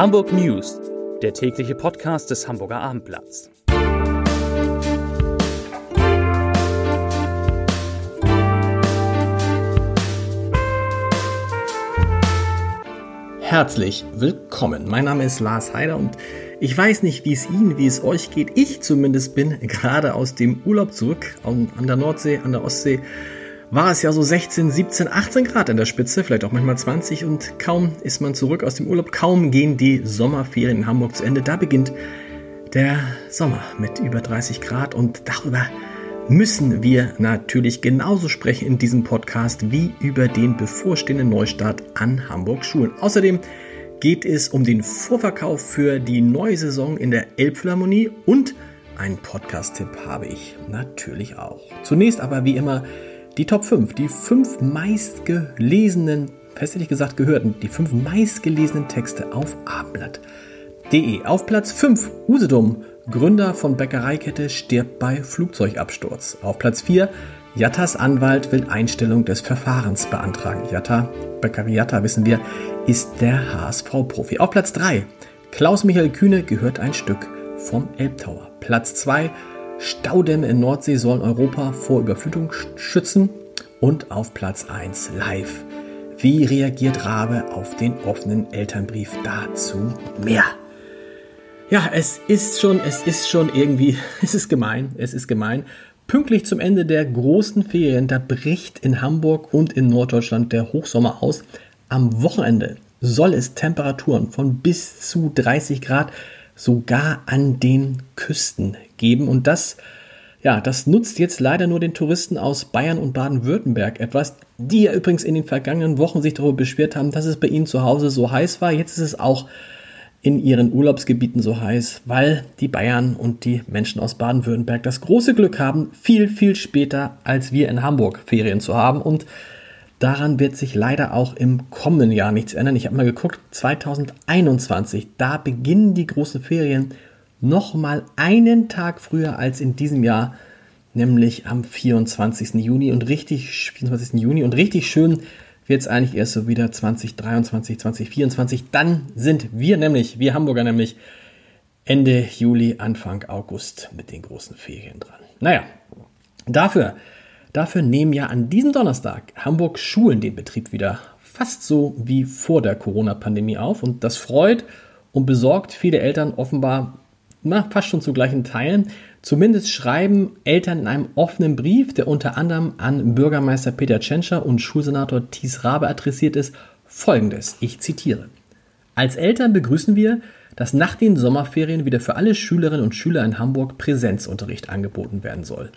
Hamburg News, der tägliche Podcast des Hamburger Abendblatts. Herzlich willkommen. Mein Name ist Lars Heider und ich weiß nicht, wie es Ihnen, wie es euch geht. Ich zumindest bin gerade aus dem Urlaub zurück an der Nordsee, an der Ostsee war es ja so 16, 17, 18 Grad an der Spitze, vielleicht auch manchmal 20 und kaum ist man zurück aus dem Urlaub, kaum gehen die Sommerferien in Hamburg zu Ende. Da beginnt der Sommer mit über 30 Grad und darüber müssen wir natürlich genauso sprechen in diesem Podcast wie über den bevorstehenden Neustart an Hamburg Schulen. Außerdem geht es um den Vorverkauf für die neue Saison in der Elbphilharmonie und einen Podcast-Tipp habe ich natürlich auch. Zunächst aber wie immer die Top 5, die fünf meistgelesenen, fest hätte ich gesagt gehörten, die fünf meistgelesenen Texte auf abendblatt.de. Auf Platz 5 Usedom, Gründer von Bäckereikette, stirbt bei Flugzeugabsturz. Auf Platz 4 Jattas Anwalt will Einstellung des Verfahrens beantragen. Jatta, Bäckerei Jatta, wissen wir, ist der HSV-Profi. Auf Platz 3 Klaus-Michael Kühne gehört ein Stück vom Elbtower. Platz 2 Staudämme in Nordsee sollen Europa vor Überflutung schützen. Und auf Platz 1 live. Wie reagiert Rabe auf den offenen Elternbrief? Dazu mehr. Ja, es ist schon, es ist schon irgendwie, es ist gemein, es ist gemein. Pünktlich zum Ende der großen Ferien, da bricht in Hamburg und in Norddeutschland der Hochsommer aus. Am Wochenende soll es Temperaturen von bis zu 30 Grad sogar an den Küsten geben. Und das, ja, das nutzt jetzt leider nur den Touristen aus Bayern und Baden-Württemberg etwas, die ja übrigens in den vergangenen Wochen sich darüber beschwert haben, dass es bei ihnen zu Hause so heiß war. Jetzt ist es auch in ihren Urlaubsgebieten so heiß, weil die Bayern und die Menschen aus Baden-Württemberg das große Glück haben, viel, viel später als wir in Hamburg Ferien zu haben. Und Daran wird sich leider auch im kommenden Jahr nichts ändern. Ich habe mal geguckt, 2021, da beginnen die großen Ferien noch mal einen Tag früher als in diesem Jahr, nämlich am 24. Juni und richtig 24. Juni und richtig schön wird es eigentlich erst so wieder 2023, 2024. Dann sind wir nämlich, wir Hamburger nämlich Ende Juli, Anfang August mit den großen Ferien dran. Naja, dafür Dafür nehmen ja an diesem Donnerstag Hamburg Schulen den Betrieb wieder fast so wie vor der Corona-Pandemie auf. Und das freut und besorgt viele Eltern offenbar na, fast schon zu gleichen Teilen. Zumindest schreiben Eltern in einem offenen Brief, der unter anderem an Bürgermeister Peter Tschentscher und Schulsenator Thies Rabe adressiert ist, folgendes. Ich zitiere. Als Eltern begrüßen wir, dass nach den Sommerferien wieder für alle Schülerinnen und Schüler in Hamburg Präsenzunterricht angeboten werden soll.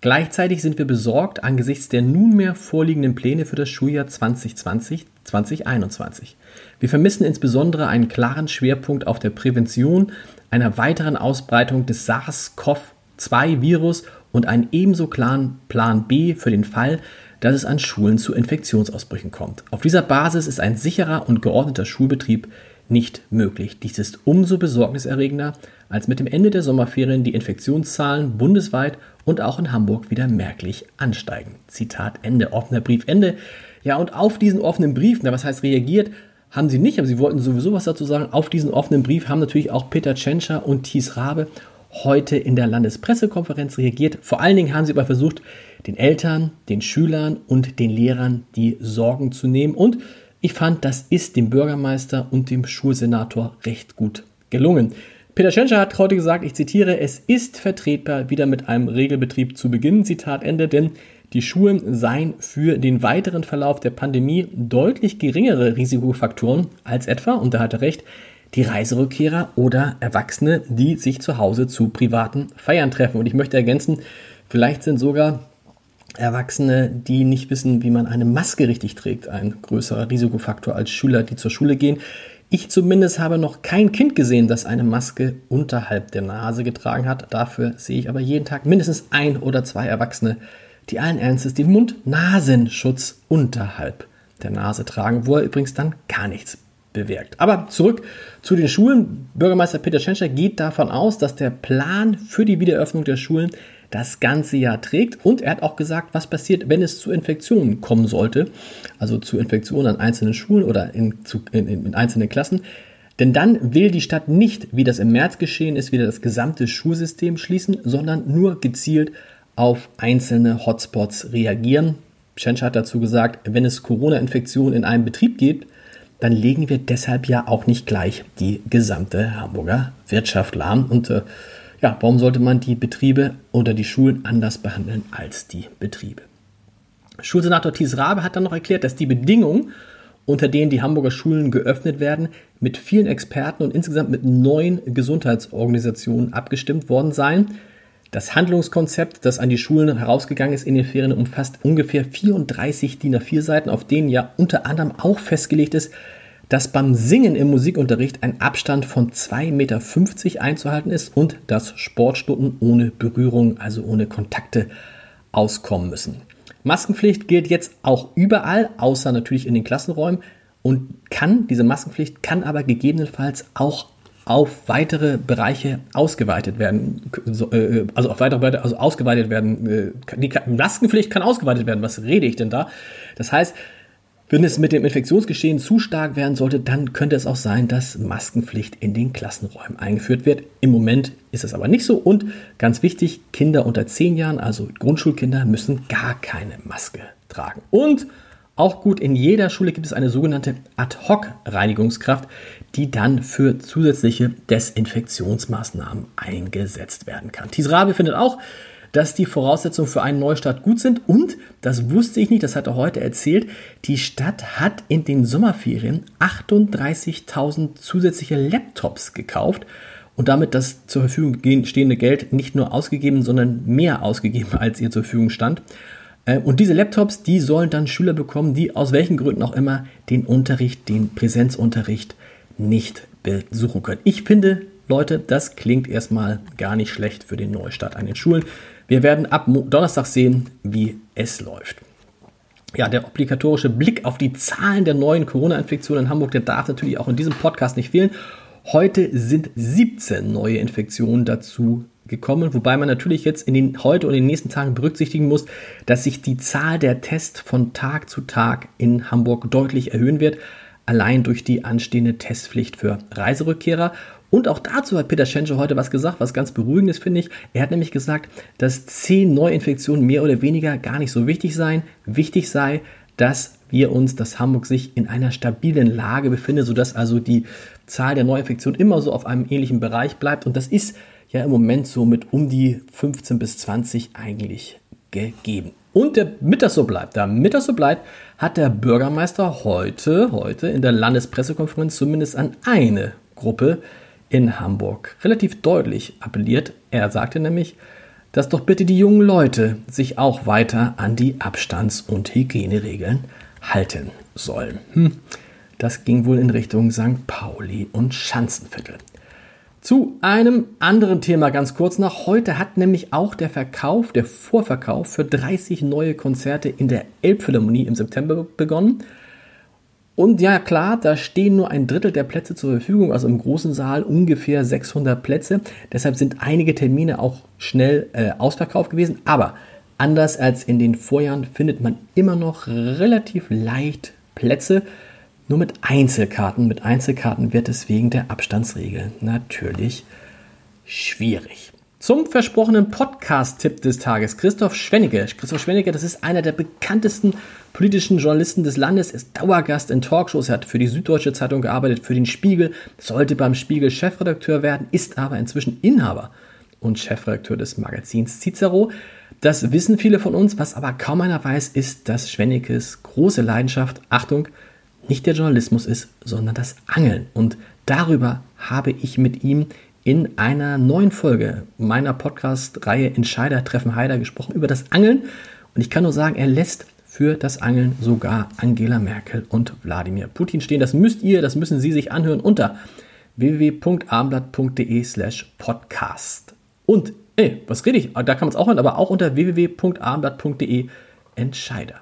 Gleichzeitig sind wir besorgt angesichts der nunmehr vorliegenden Pläne für das Schuljahr 2020-2021. Wir vermissen insbesondere einen klaren Schwerpunkt auf der Prävention einer weiteren Ausbreitung des SARS-CoV-2-Virus und einen ebenso klaren Plan B für den Fall, dass es an Schulen zu Infektionsausbrüchen kommt. Auf dieser Basis ist ein sicherer und geordneter Schulbetrieb nicht möglich. Dies ist umso besorgniserregender, als mit dem Ende der Sommerferien die Infektionszahlen bundesweit und auch in Hamburg wieder merklich ansteigen. Zitat Ende, offener Brief Ende. Ja, und auf diesen offenen Brief, na, was heißt reagiert, haben sie nicht, aber sie wollten sowieso was dazu sagen. Auf diesen offenen Brief haben natürlich auch Peter Tschentscher und Thies Rabe heute in der Landespressekonferenz reagiert. Vor allen Dingen haben sie aber versucht, den Eltern, den Schülern und den Lehrern die Sorgen zu nehmen. Und ich fand, das ist dem Bürgermeister und dem Schulsenator recht gut gelungen. Peter Schenscher hat heute gesagt, ich zitiere, es ist vertretbar, wieder mit einem Regelbetrieb zu beginnen, Zitat Ende, denn die Schulen seien für den weiteren Verlauf der Pandemie deutlich geringere Risikofaktoren als etwa, und da hat er recht, die Reiserückkehrer oder Erwachsene, die sich zu Hause zu privaten Feiern treffen. Und ich möchte ergänzen, vielleicht sind sogar Erwachsene, die nicht wissen, wie man eine Maske richtig trägt, ein größerer Risikofaktor als Schüler, die zur Schule gehen. Ich zumindest habe noch kein Kind gesehen, das eine Maske unterhalb der Nase getragen hat. Dafür sehe ich aber jeden Tag mindestens ein oder zwei Erwachsene, die allen Ernstes den Mund-Nasenschutz unterhalb der Nase tragen, wo er übrigens dann gar nichts bewirkt. Aber zurück zu den Schulen. Bürgermeister Peter Tschentscher geht davon aus, dass der Plan für die Wiedereröffnung der Schulen das ganze Jahr trägt. Und er hat auch gesagt, was passiert, wenn es zu Infektionen kommen sollte. Also zu Infektionen an einzelnen Schulen oder in, zu, in, in einzelnen Klassen. Denn dann will die Stadt nicht, wie das im März geschehen ist, wieder das gesamte Schulsystem schließen, sondern nur gezielt auf einzelne Hotspots reagieren. Schensch hat dazu gesagt, wenn es Corona-Infektionen in einem Betrieb gibt, dann legen wir deshalb ja auch nicht gleich die gesamte Hamburger Wirtschaft lahm. Und äh, ja, warum sollte man die Betriebe oder die Schulen anders behandeln als die Betriebe? Schulsenator Thies Rabe hat dann noch erklärt, dass die Bedingungen, unter denen die Hamburger Schulen geöffnet werden, mit vielen Experten und insgesamt mit neun Gesundheitsorganisationen abgestimmt worden seien. Das Handlungskonzept, das an die Schulen herausgegangen ist in den Ferien, umfasst ungefähr 34 DIN A4 Seiten, auf denen ja unter anderem auch festgelegt ist, dass beim Singen im Musikunterricht ein Abstand von 2,50 Meter einzuhalten ist und dass Sportstunden ohne Berührung, also ohne Kontakte, auskommen müssen. Maskenpflicht gilt jetzt auch überall, außer natürlich in den Klassenräumen und kann, diese Maskenpflicht kann aber gegebenenfalls auch auf weitere Bereiche ausgeweitet werden, äh, also auf weitere, also ausgeweitet werden, äh, die Maskenpflicht kann ausgeweitet werden. Was rede ich denn da? Das heißt, wenn es mit dem Infektionsgeschehen zu stark werden sollte, dann könnte es auch sein, dass Maskenpflicht in den Klassenräumen eingeführt wird. Im Moment ist es aber nicht so. Und ganz wichtig, Kinder unter 10 Jahren, also Grundschulkinder, müssen gar keine Maske tragen. Und auch gut, in jeder Schule gibt es eine sogenannte Ad-Hoc-Reinigungskraft, die dann für zusätzliche Desinfektionsmaßnahmen eingesetzt werden kann. Thies Rabe findet auch, dass die Voraussetzungen für einen Neustart gut sind. Und, das wusste ich nicht, das hat er heute erzählt, die Stadt hat in den Sommerferien 38.000 zusätzliche Laptops gekauft und damit das zur Verfügung stehende Geld nicht nur ausgegeben, sondern mehr ausgegeben, als ihr zur Verfügung stand. Äh, und diese Laptops, die sollen dann Schüler bekommen, die aus welchen Gründen auch immer den Unterricht, den Präsenzunterricht nicht besuchen können. Ich finde, Leute, das klingt erstmal gar nicht schlecht für den Neustart an den Schulen. Wir werden ab Donnerstag sehen, wie es läuft. Ja, der obligatorische Blick auf die Zahlen der neuen Corona-Infektionen in Hamburg, der darf natürlich auch in diesem Podcast nicht fehlen. Heute sind 17 neue Infektionen dazu gekommen, wobei man natürlich jetzt in den heute und in den nächsten Tagen berücksichtigen muss, dass sich die Zahl der Tests von Tag zu Tag in Hamburg deutlich erhöhen wird, allein durch die anstehende Testpflicht für Reiserückkehrer und auch dazu hat Peter Schenscher heute was gesagt, was ganz beruhigendes finde ich. Er hat nämlich gesagt, dass zehn Neuinfektionen mehr oder weniger gar nicht so wichtig seien. Wichtig sei, dass wir uns, dass Hamburg sich in einer stabilen Lage befindet, sodass also die Zahl der Neuinfektionen immer so auf einem ähnlichen Bereich bleibt. Und das ist ja im Moment so mit um die 15 bis 20 eigentlich gegeben. Und damit das so bleibt, damit das so bleibt, hat der Bürgermeister heute, heute in der Landespressekonferenz zumindest an eine Gruppe in Hamburg relativ deutlich appelliert. Er sagte nämlich, dass doch bitte die jungen Leute sich auch weiter an die Abstands- und Hygieneregeln halten sollen. Hm. Das ging wohl in Richtung St. Pauli und Schanzenviertel. Zu einem anderen Thema ganz kurz noch. Heute hat nämlich auch der Verkauf, der Vorverkauf für 30 neue Konzerte in der Elbphilharmonie im September begonnen. Und ja, klar, da stehen nur ein Drittel der Plätze zur Verfügung, also im großen Saal ungefähr 600 Plätze. Deshalb sind einige Termine auch schnell äh, ausverkauft gewesen. Aber anders als in den Vorjahren findet man immer noch relativ leicht Plätze. Nur mit Einzelkarten. Mit Einzelkarten wird es wegen der Abstandsregeln natürlich schwierig. Zum versprochenen Podcast-Tipp des Tages. Christoph Schwennecke. Christoph Schwennecke, das ist einer der bekanntesten politischen Journalisten des Landes, ist Dauergast in Talkshows, er hat für die Süddeutsche Zeitung gearbeitet, für den Spiegel, sollte beim Spiegel Chefredakteur werden, ist aber inzwischen Inhaber und Chefredakteur des Magazins Cicero. Das wissen viele von uns, was aber kaum einer weiß, ist, dass Schwennickes große Leidenschaft, Achtung, nicht der Journalismus ist, sondern das Angeln. Und darüber habe ich mit ihm in einer neuen Folge meiner Podcast-Reihe Entscheider treffen Heider gesprochen über das Angeln. Und ich kann nur sagen, er lässt für das Angeln sogar Angela Merkel und Wladimir Putin stehen. Das müsst ihr, das müssen Sie sich anhören unter www.abendblatt.de slash podcast. Und, ey, was rede ich? Da kann man es auch hören, aber auch unter www.abendblatt.de Entscheider.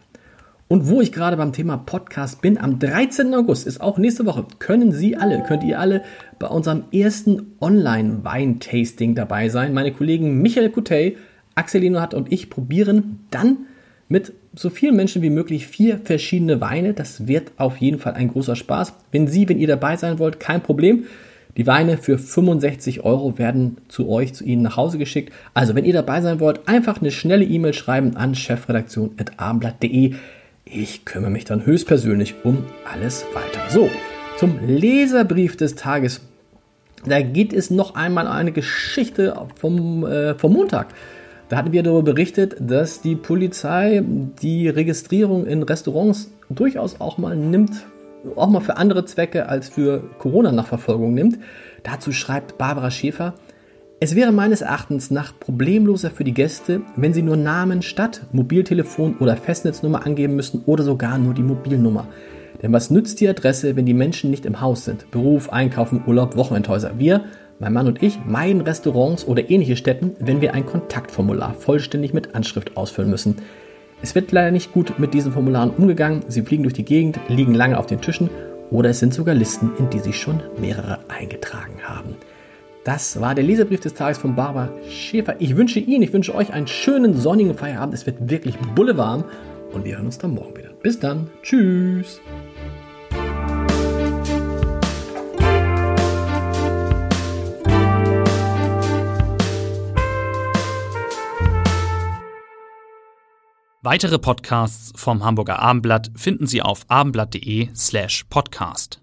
Und wo ich gerade beim Thema Podcast bin, am 13. August ist auch nächste Woche, können Sie alle, könnt ihr alle bei unserem ersten Online-Wein-Tasting dabei sein. Meine Kollegen Michael Coutet, Axel Linohat und ich probieren dann mit so vielen Menschen wie möglich vier verschiedene Weine. Das wird auf jeden Fall ein großer Spaß. Wenn Sie, wenn ihr dabei sein wollt, kein Problem. Die Weine für 65 Euro werden zu euch, zu Ihnen nach Hause geschickt. Also, wenn ihr dabei sein wollt, einfach eine schnelle E-Mail schreiben an chefredaktion.abendblatt.de. Ich kümmere mich dann höchstpersönlich um alles weiter. So, zum Leserbrief des Tages. Da geht es noch einmal eine Geschichte vom, äh, vom Montag. Da hatten wir darüber berichtet, dass die Polizei die Registrierung in Restaurants durchaus auch mal nimmt, auch mal für andere Zwecke als für Corona-Nachverfolgung nimmt. Dazu schreibt Barbara Schäfer, es wäre meines Erachtens nach problemloser für die Gäste, wenn sie nur Namen statt Mobiltelefon oder Festnetznummer angeben müssten oder sogar nur die Mobilnummer. Denn was nützt die Adresse, wenn die Menschen nicht im Haus sind? Beruf, Einkaufen, Urlaub, Wochenendhäuser. Wir, mein Mann und ich, meiden Restaurants oder ähnliche Städten, wenn wir ein Kontaktformular vollständig mit Anschrift ausfüllen müssen. Es wird leider nicht gut mit diesen Formularen umgegangen. Sie fliegen durch die Gegend, liegen lange auf den Tischen oder es sind sogar Listen, in die sich schon mehrere eingetragen haben. Das war der Leserbrief des Tages von Barbara Schäfer. Ich wünsche Ihnen, ich wünsche euch einen schönen sonnigen Feierabend. Es wird wirklich bullewarm und wir hören uns dann morgen wieder. Bis dann. Tschüss. Weitere Podcasts vom Hamburger Abendblatt finden Sie auf abendblatt.de slash podcast.